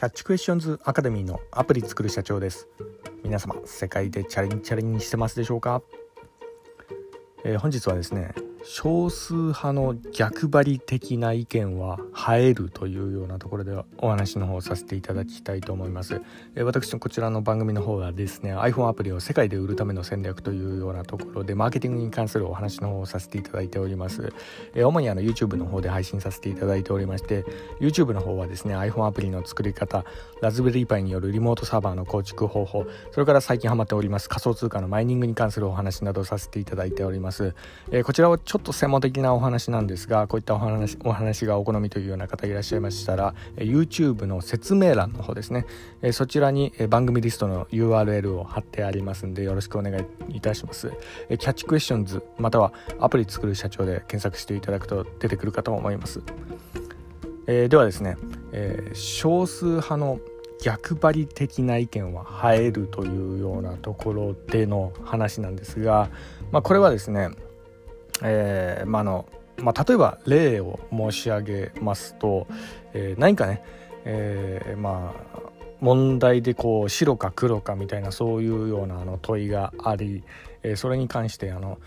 キャッチクエスチョンズアカデミーのアプリ作る社長です。皆様世界でチャレンジチャレンジしてますでしょうか、えー、本日はですね少数派の逆張り的な意見は映えるというようなところでお話の方をさせていただきたいと思います、え私のこちらの番組の方はですね iPhone アプリを世界で売るための戦略というようなところでマーケティングに関するお話の方をさせていただいております、え主にあの YouTube の方で配信させていただいておりまして YouTube の方はですね iPhone アプリの作り方ラズベリーパイによるリモートサーバーの構築方法それから最近ハマっております仮想通貨のマイニングに関するお話などさせていただいております、えこちらちょっと専門的なお話なんですがこういったお話お話がお好みというような方いらっしゃいましたら YouTube の説明欄の方ですね。そちらに番組リストの URL を貼ってありますんでよろしくお願いいたします。キャッチクエスチョンズまたはアプリ作る社長で検索していただくと出てくるかと思います、えー、ではですね、えー、少数派の逆張り的な意見は映えるというようなところでの話なんですが、まあ、これはですねえー、まあのまあ、例えば例を申し上げますと、えー、何かね、えー、まあ問題でこう白か黒かみたいなそういうようなあの問いがあり、えー、それに関してあの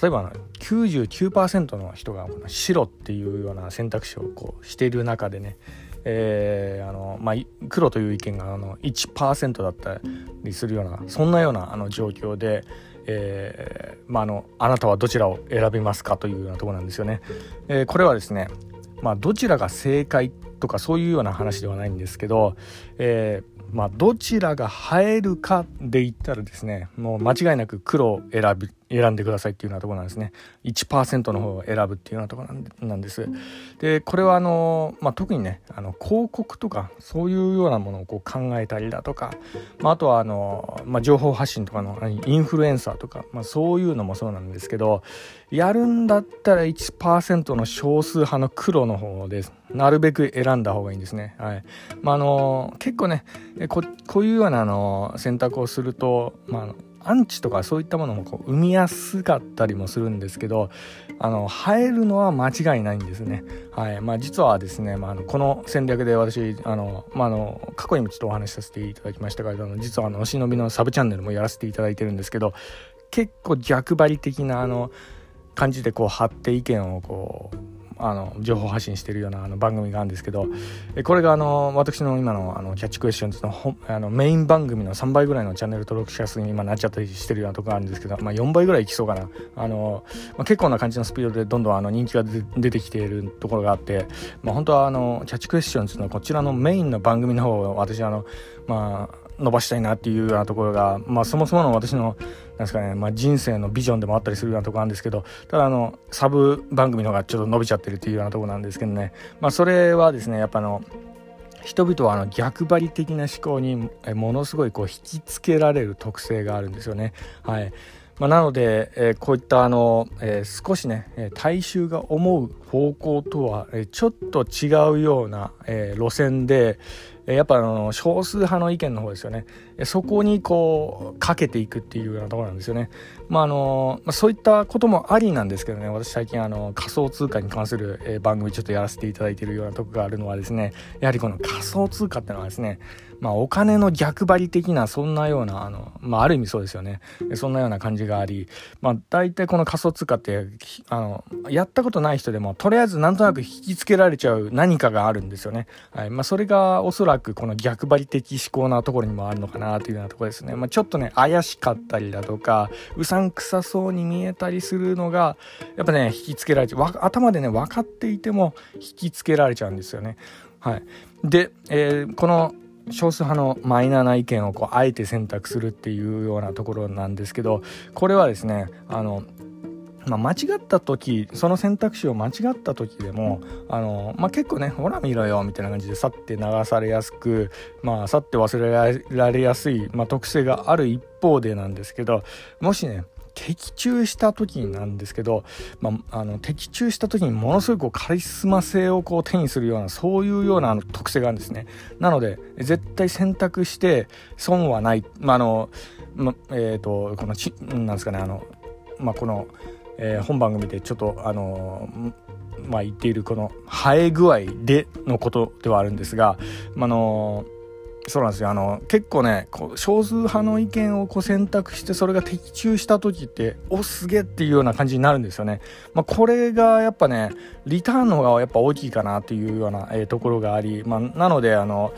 例えば99%の人が白っていうような選択肢をこうしている中でね、えーあのまあ、黒という意見があの1%だったりするようなそんなようなあの状況で、えーまあ、あのあなたはどちらを選びますかというようなところなんですよね。えー、これはですね、まあ、どちらが正解とかそういうような話ではないんですけど、えーまあ、どちらが映えるかで言ったらですねもう間違いなく黒を選び選んでくださいっていうようなところなんですね。1%の方を選ぶっていうようなところなんです。でこれはあの、まあ、特にねあの広告とかそういうようなものをこう考えたりだとか、まあ、あとはあの、まあ、情報発信とかのインフルエンサーとか、まあ、そういうのもそうなんですけどやるんだったら1%の少数派の黒の方です。なるべく選んだ方がいいんですね。はいまあ、あの結構ねここういうようなあの選択をすると、まあ、アンチとかそういったものもこう生みやすかったりもするんですけどあの生えるのは間違いないんですね。はいまあ、実はですね、まあ、あのこの戦略で私あの、まあ、あの過去にもちょっとお話しさせていただきましたが実はあのお忍びのサブチャンネルもやらせていただいてるんですけど結構逆張り的なあの感じでこう貼って意見をこうあの情報発信してるようなあの番組があるんですけどこれがあの私の今のあのキャッチクエスチョンズのあのメイン番組の3倍ぐらいのチャンネル登録者数に今なっちゃったりしてるようなとこがあるんですけど、まあ、4倍ぐらいいきそうかな。あの、まあ、結構な感じのスピードでどんどんあの人気が出てきているところがあって、まあ、本当はあのキャッチクエスチョンズのこちらのメインの番組の方を私あのまあ伸ばしたいなっていうようなところが、まあ、そもそもの私のなんですかね、まあ、人生のビジョンでもあったりするようなところなんですけどただあのサブ番組の方がちょっと伸びちゃってるっていうようなところなんですけどね、まあ、それはですねやっぱあの人々はあの逆張り的な思考にものすごいこう引きつけられる特性があるんですよね。はいまあ、なので、えー、こういったあの、えー、少しね大衆が思う方向とは、えー、ちょっと違うような、え路線で、やっぱあの少数派の意見の方ですよね。そこにこうかけていくっていうようなところなんですよね。まああのそういったこともありなんですけどね。私最近あの仮想通貨に関する、え番組ちょっとやらせていただいているようなとこがあるのはですね。やはりこの仮想通貨ってのはですねまあ、お金の逆張り的なそんなようなあの、まあ、ある意味そうですよね。そんなような感じがあり、まあ、大体この仮想通貨ってあのやったことない人でもとりあえずなんとなく引きつけられちゃう何かがあるんですよね、はい。まあ、それがおそらくこの逆張り的思考なところにもあるのかな。なというようなところですね、まあ、ちょっとね怪しかったりだとかうさんくさそうに見えたりするのがやっぱね引きつけられちゃう。頭でね分かっていても引きつけられちゃうんですよね。はい、で、えー、この少数派のマイナーな意見をこうあえて選択するっていうようなところなんですけどこれはですねあのまあ、間違った時その選択肢を間違った時でもあの、まあ、結構ねほら見ろよみたいな感じで去って流されやすく、まあ、去って忘れられやすい、まあ、特性がある一方でなんですけどもしね的中した時なんですけど、まあ、あの的中した時にものすごいこうカリスマ性をこう手にするようなそういうような特性があるんですね。なので絶対選択して損はない、まあのまえーと、このちなんですかねあの、まあ、この、えー、本番組でちょっとあのまあ、言っているこの生え具合でのことではあるんですが、まあのそうなんですよ。あの結構ねこう少数派の意見をこう選択してそれが的中した時っておすげえっていうような感じになるんですよね、まあ、これがやっぱねリターンの方がやっぱ大きいかなっていうような、え、ところがあり、まあ、なのであの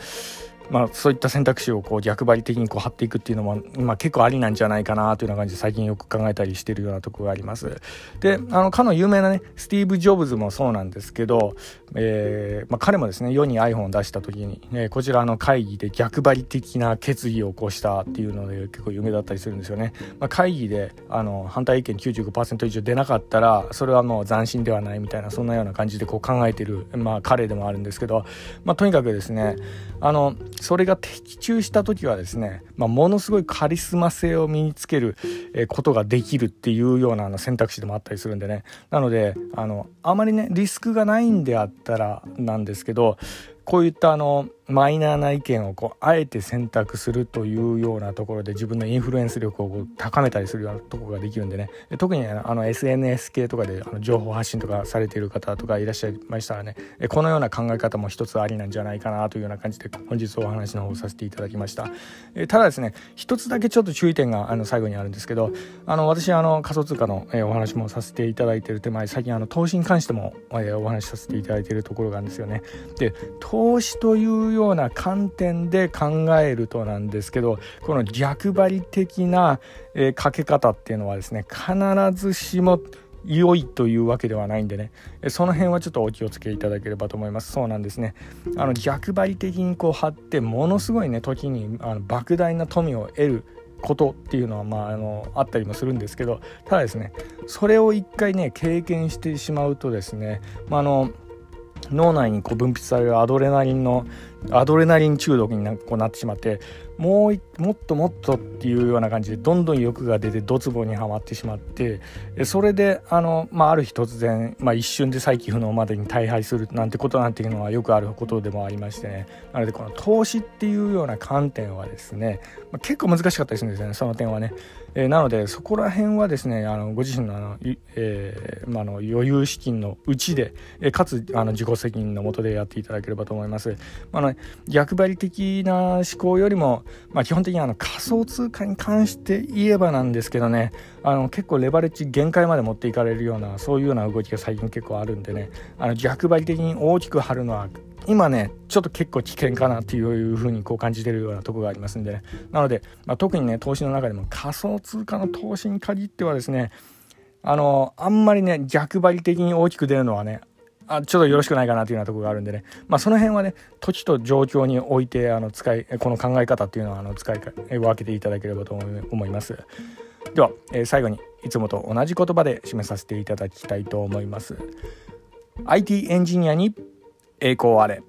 まあ、そういった選択肢をこう逆張り的にこう張っていくっていうのも、まあ、結構ありなんじゃないかなというような感じで最近よく考えたりしてるようなところがあります。で、あの、かの有名なね、スティーブ・ジョブズもそうなんですけど、えー、まあ、彼もですね、世に iPhone を出した時に、えー、こちらの会議で逆張り的な決議を起こしたっていうので結構有名だったりするんですよね。まあ、会議で、あの、反対意見95%以上出なかったら、それはもう斬新ではないみたいな、そんなような感じでこう考えてる、まあ、彼でもあるんですけど、まあ、とにかくですね、あの、それが的中した時はですね、まあ、ものすごいカリスマ性を身につけることができるっていうような選択肢でもあったりするんでね。なのであのあまりねリスクがないんであったらなんですけどこういったあのマイナーな意見をこうあえて選択するというようなところで自分のインフルエンス力を高めたりするようなところができるんでね。特にあの SNS 系とかであの情報発信とかされている方とかいらっしゃいましたらね。このような考え方も一つありなんじゃないかなというような感じで本日お話の方させていただきました。ただですね一つだけちょっと注意点があの最後にあるんですけどあの私あの仮想通貨のお話もさせていただいている手前最近あの投資に関してもお話しさせていただいているところがあるんですよね。で投資というような観点で考えるとなんですけどこの逆張り的な、えー、かけ方っていうのはですね必ずしも良いというわけではないんでねその辺はちょっとお気をつけいただければと思います。そうなんですね。あの逆張り的にこう張ってものすごいね時にあの莫大な富を得ることっていうのは、まあ、あのあったりもするんですけどただですねそれを一回ね経験してしまうとですね、まあ、あの脳内にこう分泌されるアドレナリンのアドレナリン中毒になこうなってしまってもうもっともっとっていうような感じでどんどん欲が出てドツボにはまってしまってそれであの、まあ、ある日突然、まあ、一瞬で再起不能までに大敗するなんてことなんていうのはよくあることでもありましてねなのでこの投資っていうような観点はですね、結構難しかったりするんですよねその点はね。え、なのでそこら辺はですねあのご自身のあの、えまあ、の余裕資金のうちで、え、かつあの自己責任のもとでやっていただければと思います。まあ逆張り的な思考よりも、まあ、基本的にあの仮想通貨に関して言えばなんですけどねあの結構レバレッジ限界まで持っていかれるようなそういうような動きが最近結構あるんでねあの逆張り的に大きく張るのは今ねちょっと結構危険かなっていうふうにこう感じてるようなとこがありますんでね。なので、まあ、特にね投資の中でも仮想通貨の投資に限ってはですねあのあんまりね逆張り的に大きく出るのはねあちょっとよろしくないかなというようなとこがあるんでね、まあ、その辺はね土地と状況においてあの使いこの考え方っていうのはあの使い分けていただければと思います。では、えー、最後にいつもと同じ言葉で締めさせていただきたいと思います。IT エンジニアに栄光あれ。